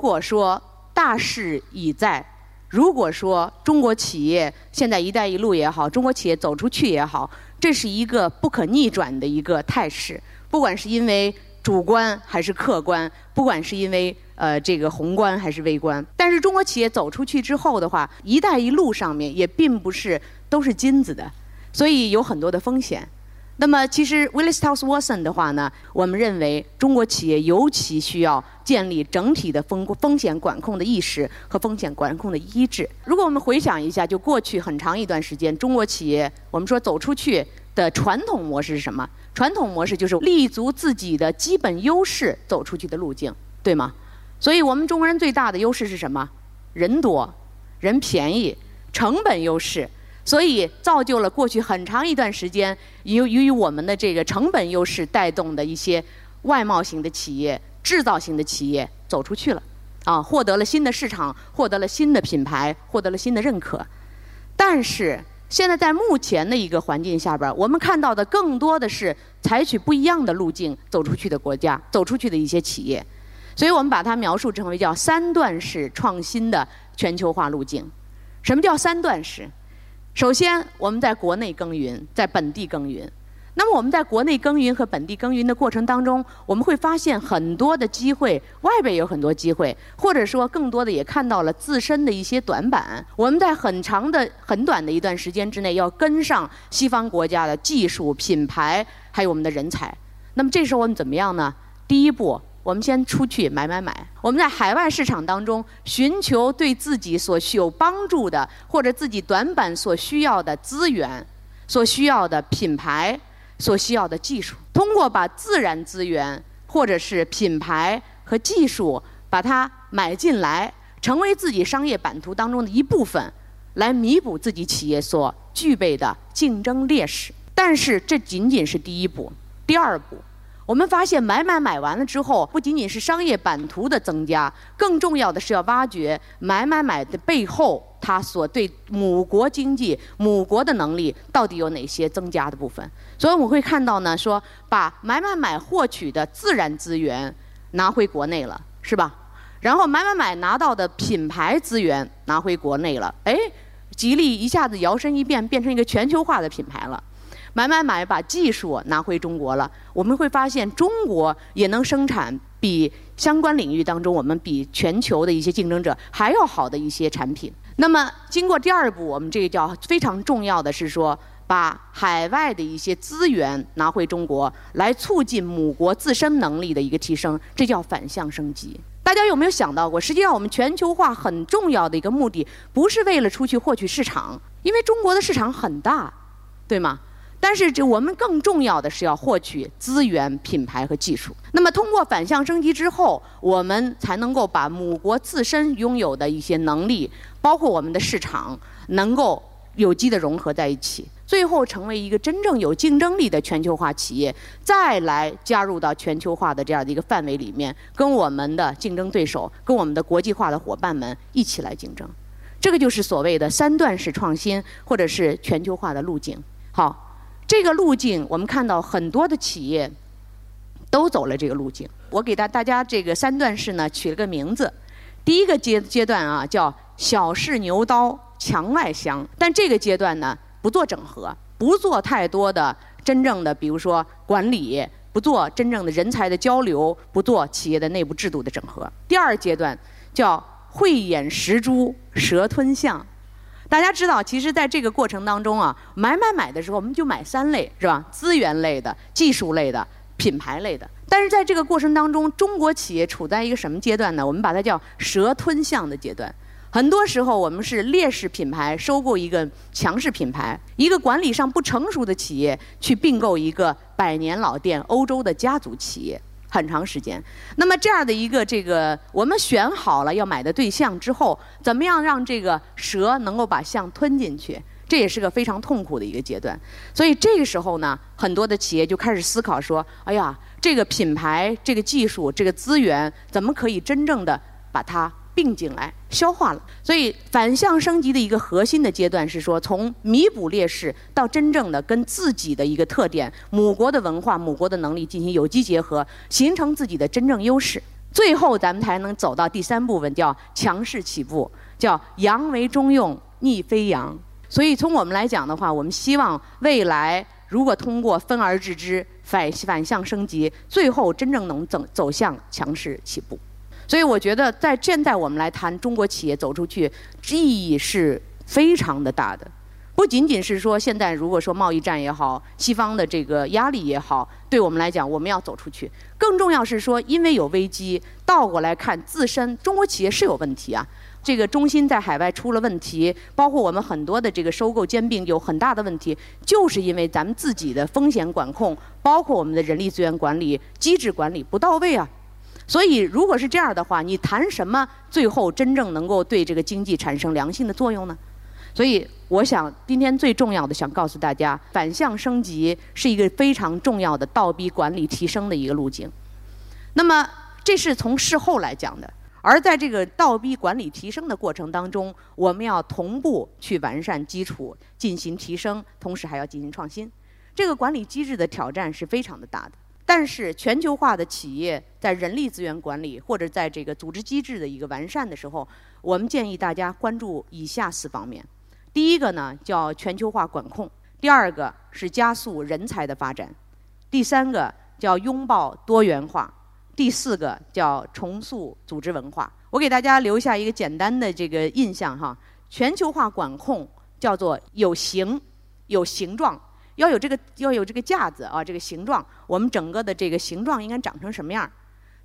如果说大势已在，如果说中国企业现在“一带一路”也好，中国企业走出去也好，这是一个不可逆转的一个态势。不管是因为主观还是客观，不管是因为呃这个宏观还是微观，但是中国企业走出去之后的话，“一带一路”上面也并不是都是金子的，所以有很多的风险。那么，其实 Willis Towers Watson 的话呢，我们认为中国企业尤其需要建立整体的风风险管控的意识和风险管控的机制。如果我们回想一下，就过去很长一段时间，中国企业我们说走出去的传统模式是什么？传统模式就是立足自己的基本优势走出去的路径，对吗？所以我们中国人最大的优势是什么？人多，人便宜，成本优势。所以造就了过去很长一段时间，由由于我们的这个成本优势带动的一些外贸型的企业、制造型的企业走出去了，啊，获得了新的市场，获得了新的品牌，获得了新的认可。但是现在在目前的一个环境下边，我们看到的更多的是采取不一样的路径走出去的国家、走出去的一些企业，所以我们把它描述成为叫三段式创新的全球化路径。什么叫三段式？首先，我们在国内耕耘，在本地耕耘。那么，我们在国内耕耘和本地耕耘的过程当中，我们会发现很多的机会，外边有很多机会，或者说更多的也看到了自身的一些短板。我们在很长的、很短的一段时间之内，要跟上西方国家的技术、品牌，还有我们的人才。那么，这时候我们怎么样呢？第一步。我们先出去买买买。我们在海外市场当中寻求对自己所需有帮助的，或者自己短板所需要的资源、所需要的品牌、所需要的技术。通过把自然资源或者是品牌和技术把它买进来，成为自己商业版图当中的一部分，来弥补自己企业所具备的竞争劣势。但是这仅仅是第一步，第二步。我们发现买买买完了之后，不仅仅是商业版图的增加，更重要的是要挖掘买买买的背后，它所对母国经济、母国的能力到底有哪些增加的部分。所以我们会看到呢，说把买买买获取的自然资源拿回国内了，是吧？然后买买买拿到的品牌资源拿回国内了，哎，吉利一下子摇身一变，变成一个全球化的品牌了。买买买，把技术拿回中国了。我们会发现，中国也能生产比相关领域当中我们比全球的一些竞争者还要好的一些产品。那么，经过第二步，我们这个叫非常重要的是说，把海外的一些资源拿回中国，来促进母国自身能力的一个提升，这叫反向升级。大家有没有想到过？实际上，我们全球化很重要的一个目的，不是为了出去获取市场，因为中国的市场很大，对吗？但是，这我们更重要的是要获取资源、品牌和技术。那么，通过反向升级之后，我们才能够把母国自身拥有的一些能力，包括我们的市场，能够有机的融合在一起，最后成为一个真正有竞争力的全球化企业，再来加入到全球化的这样的一个范围里面，跟我们的竞争对手、跟我们的国际化的伙伴们一起来竞争。这个就是所谓的三段式创新，或者是全球化的路径。好。这个路径，我们看到很多的企业都走了这个路径。我给大大家这个三段式呢取了个名字，第一个阶阶段啊叫小试牛刀，墙外香。但这个阶段呢不做整合，不做太多的真正的，比如说管理，不做真正的人才的交流，不做企业的内部制度的整合。第二阶段叫慧眼识珠，蛇吞象。大家知道，其实在这个过程当中啊，买买买的时候，我们就买三类，是吧？资源类的、技术类的、品牌类的。但是在这个过程当中，中国企业处在一个什么阶段呢？我们把它叫蛇吞象的阶段。很多时候，我们是劣势品牌收购一个强势品牌，一个管理上不成熟的企业去并购一个百年老店、欧洲的家族企业。很长时间，那么这样的一个这个，我们选好了要买的对象之后，怎么样让这个蛇能够把象吞进去？这也是个非常痛苦的一个阶段。所以这个时候呢，很多的企业就开始思考说：，哎呀，这个品牌、这个技术、这个资源，怎么可以真正的把它？并进来消化了，所以反向升级的一个核心的阶段是说，从弥补劣势到真正的跟自己的一个特点、母国的文化、母国的能力进行有机结合，形成自己的真正优势。最后咱们才能走到第三部分，叫强势起步，叫扬为中用，逆飞扬。所以从我们来讲的话，我们希望未来如果通过分而治之、反反向升级，最后真正能走走向强势起步。所以我觉得，在现在我们来谈中国企业走出去，意义是非常的大的。不仅仅是说现在如果说贸易战也好，西方的这个压力也好，对我们来讲我们要走出去。更重要是说，因为有危机，倒过来看自身，中国企业是有问题啊。这个中心在海外出了问题，包括我们很多的这个收购兼并有很大的问题，就是因为咱们自己的风险管控，包括我们的人力资源管理机制管理不到位啊。所以如果是这样的话，你谈什么最后真正能够对这个经济产生良性的作用呢？所以，我想今天最重要的想告诉大家，反向升级是一个非常重要的倒逼管理提升的一个路径。那么，这是从事后来讲的。而在这个倒逼管理提升的过程当中，我们要同步去完善基础，进行提升，同时还要进行创新。这个管理机制的挑战是非常的大的。但是，全球化的企业在人力资源管理或者在这个组织机制的一个完善的时候，我们建议大家关注以下四方面。第一个呢叫全球化管控，第二个是加速人才的发展，第三个叫拥抱多元化，第四个叫重塑组织文化。我给大家留下一个简单的这个印象哈，全球化管控叫做有形、有形状，要有这个要有这个架子啊，这个形状，我们整个的这个形状应该长成什么样？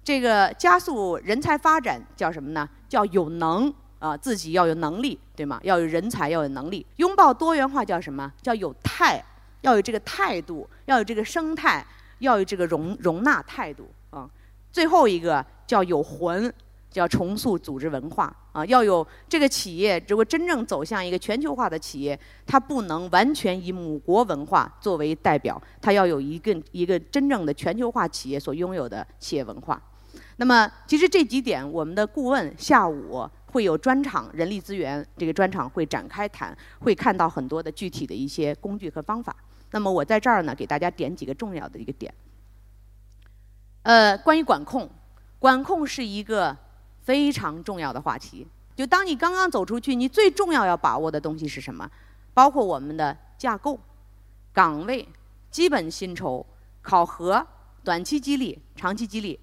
这个加速人才发展叫什么呢？叫有能。啊，自己要有能力，对吗？要有人才，要有能力。拥抱多元化叫什么？叫有态，要有这个态度，要有这个生态，要有这个容容纳态度啊。最后一个叫有魂，叫重塑组织文化啊。要有这个企业，如果真正走向一个全球化的企业，它不能完全以母国文化作为代表，它要有一个一个真正的全球化企业所拥有的企业文化。那么，其实这几点，我们的顾问下午。会有专场人力资源这个专场会展开谈，会看到很多的具体的一些工具和方法。那么我在这儿呢，给大家点几个重要的一个点。呃，关于管控，管控是一个非常重要的话题。就当你刚刚走出去，你最重要要把握的东西是什么？包括我们的架构、岗位、基本薪酬、考核、短期激励、长期激励、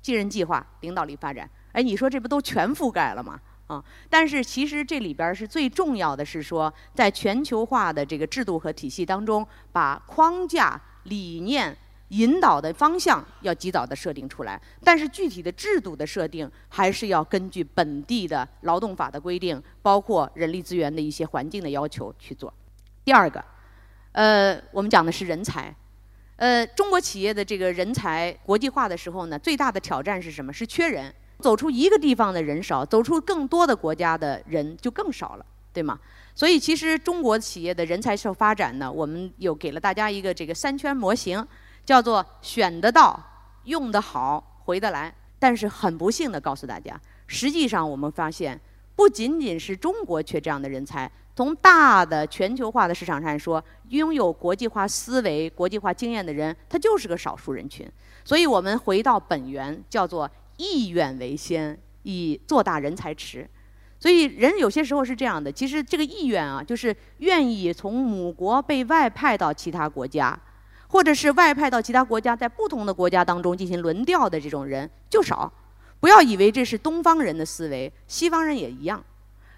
继任计划、领导力发展。哎，你说这不都全覆盖了吗？啊！但是其实这里边是最重要的是说，在全球化的这个制度和体系当中，把框架、理念、引导的方向要及早的设定出来。但是具体的制度的设定，还是要根据本地的劳动法的规定，包括人力资源的一些环境的要求去做。第二个，呃，我们讲的是人才。呃，中国企业的这个人才国际化的时候呢，最大的挑战是什么？是缺人。走出一个地方的人少，走出更多的国家的人就更少了，对吗？所以其实中国企业的人才受发展呢，我们有给了大家一个这个三圈模型，叫做选得到、用得好、回得来。但是很不幸的告诉大家，实际上我们发现，不仅仅是中国缺这样的人才，从大的全球化的市场上说，拥有国际化思维、国际化经验的人，他就是个少数人群。所以我们回到本源，叫做。意愿为先，以做大人才池。所以人有些时候是这样的，其实这个意愿啊，就是愿意从母国被外派到其他国家，或者是外派到其他国家，在不同的国家当中进行轮调的这种人就少。不要以为这是东方人的思维，西方人也一样。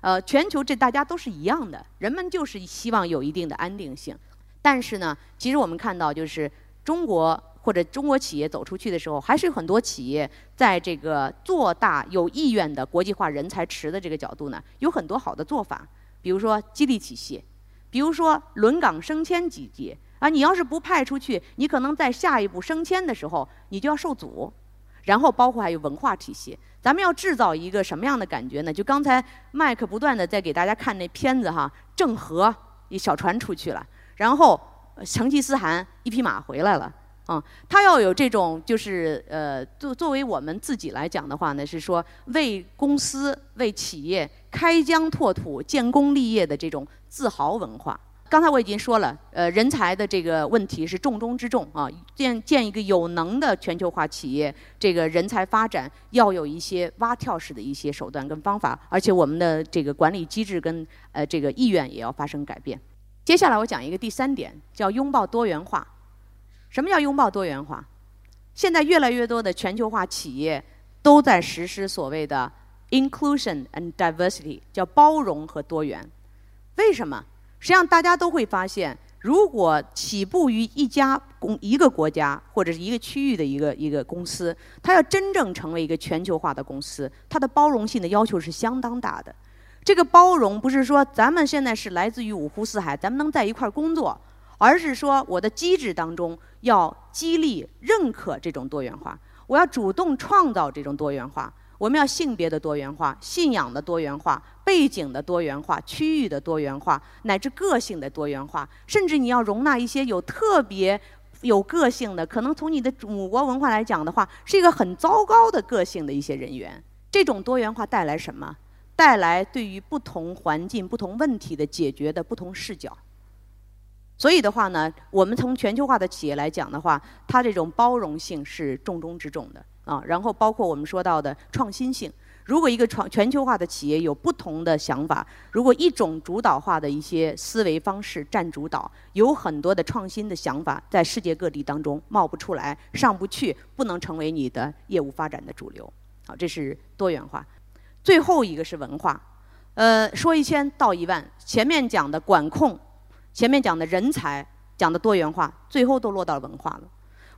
呃，全球这大家都是一样的，人们就是希望有一定的安定性。但是呢，其实我们看到就是中国。或者中国企业走出去的时候，还是有很多企业在这个做大有意愿的国际化人才池的这个角度呢，有很多好的做法。比如说激励体系，比如说轮岗升迁机制啊，你要是不派出去，你可能在下一步升迁的时候你就要受阻。然后包括还有文化体系，咱们要制造一个什么样的感觉呢？就刚才麦克不断的在给大家看那片子哈，郑和一小船出去了，然后成吉思汗一匹马回来了。啊，他要有这种，就是呃，作作为我们自己来讲的话呢，是说为公司、为企业开疆拓土、建功立业的这种自豪文化。刚才我已经说了，呃，人才的这个问题是重中之重啊。建建一个有能的全球化企业，这个人才发展要有一些蛙跳式的一些手段跟方法，而且我们的这个管理机制跟呃这个意愿也要发生改变。接下来我讲一个第三点，叫拥抱多元化。什么叫拥抱多元化？现在越来越多的全球化企业都在实施所谓的 inclusion and diversity，叫包容和多元。为什么？实际上，大家都会发现，如果起步于一家公一个国家或者是一个区域的一个一个公司，它要真正成为一个全球化的公司，它的包容性的要求是相当大的。这个包容不是说咱们现在是来自于五湖四海，咱们能在一块儿工作，而是说我的机制当中要激励、认可这种多元化，我要主动创造这种多元化。我们要性别的多元化、信仰的多元化、背景的多元化、区域的多元化，乃至个性的多元化，甚至你要容纳一些有特别有个性的，可能从你的母国文化来讲的话，是一个很糟糕的个性的一些人员。这种多元化带来什么？带来对于不同环境、不同问题的解决的不同视角。所以的话呢，我们从全球化的企业来讲的话，它这种包容性是重中之重的。啊，然后包括我们说到的创新性。如果一个创全球化的企业有不同的想法，如果一种主导化的一些思维方式占主导，有很多的创新的想法在世界各地当中冒不出来、上不去，不能成为你的业务发展的主流。好，这是多元化。最后一个是文化。呃，说一千道一万，前面讲的管控，前面讲的人才，讲的多元化，最后都落到了文化了。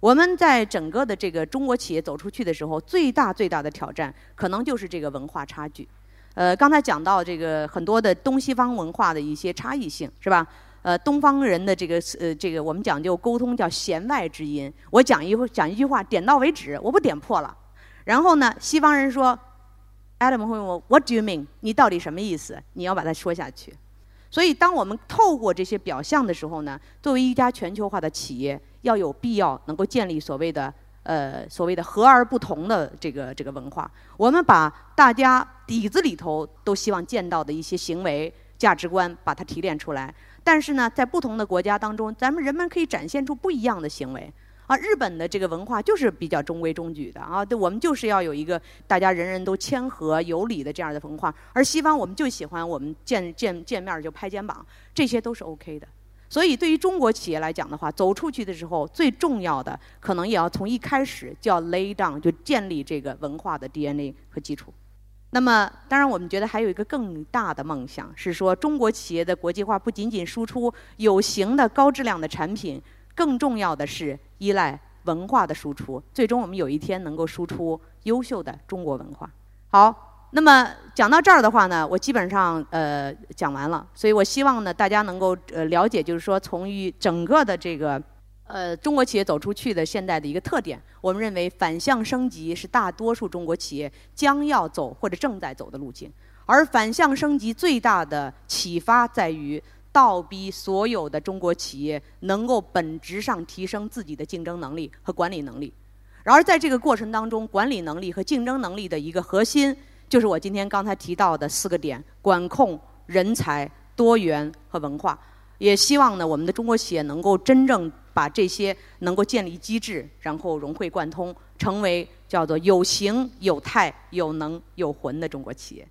我们在整个的这个中国企业走出去的时候，最大最大的挑战可能就是这个文化差距。呃，刚才讲到这个很多的东西方文化的一些差异性，是吧？呃，东方人的这个呃这个我们讲究沟通叫弦外之音，我讲一会讲一句话点到为止，我不点破了。然后呢，西方人说，Adam 会问我 What do you mean？你到底什么意思？你要把它说下去。所以，当我们透过这些表象的时候呢，作为一家全球化的企业。要有必要能够建立所谓的呃所谓的和而不同的这个这个文化。我们把大家底子里头都希望见到的一些行为价值观，把它提炼出来。但是呢，在不同的国家当中，咱们人们可以展现出不一样的行为。啊，日本的这个文化就是比较中规中矩的啊，对我们就是要有一个大家人人都谦和有礼的这样的文化。而西方我们就喜欢我们见见见面就拍肩膀，这些都是 OK 的。所以，对于中国企业来讲的话，走出去的时候，最重要的可能也要从一开始就要 lay down，就建立这个文化的 DNA 和基础。那么，当然，我们觉得还有一个更大的梦想，是说中国企业的国际化不仅仅输出有形的高质量的产品，更重要的是依赖文化的输出。最终，我们有一天能够输出优秀的中国文化。好。那么讲到这儿的话呢，我基本上呃讲完了，所以我希望呢大家能够呃了解，就是说从于整个的这个呃中国企业走出去的现在的一个特点，我们认为反向升级是大多数中国企业将要走或者正在走的路径，而反向升级最大的启发在于倒逼所有的中国企业能够本质上提升自己的竞争能力和管理能力，然而在这个过程当中，管理能力和竞争能力的一个核心。就是我今天刚才提到的四个点：管控、人才、多元和文化。也希望呢，我们的中国企业能够真正把这些能够建立机制，然后融会贯通，成为叫做有形、有态、有能、有魂的中国企业。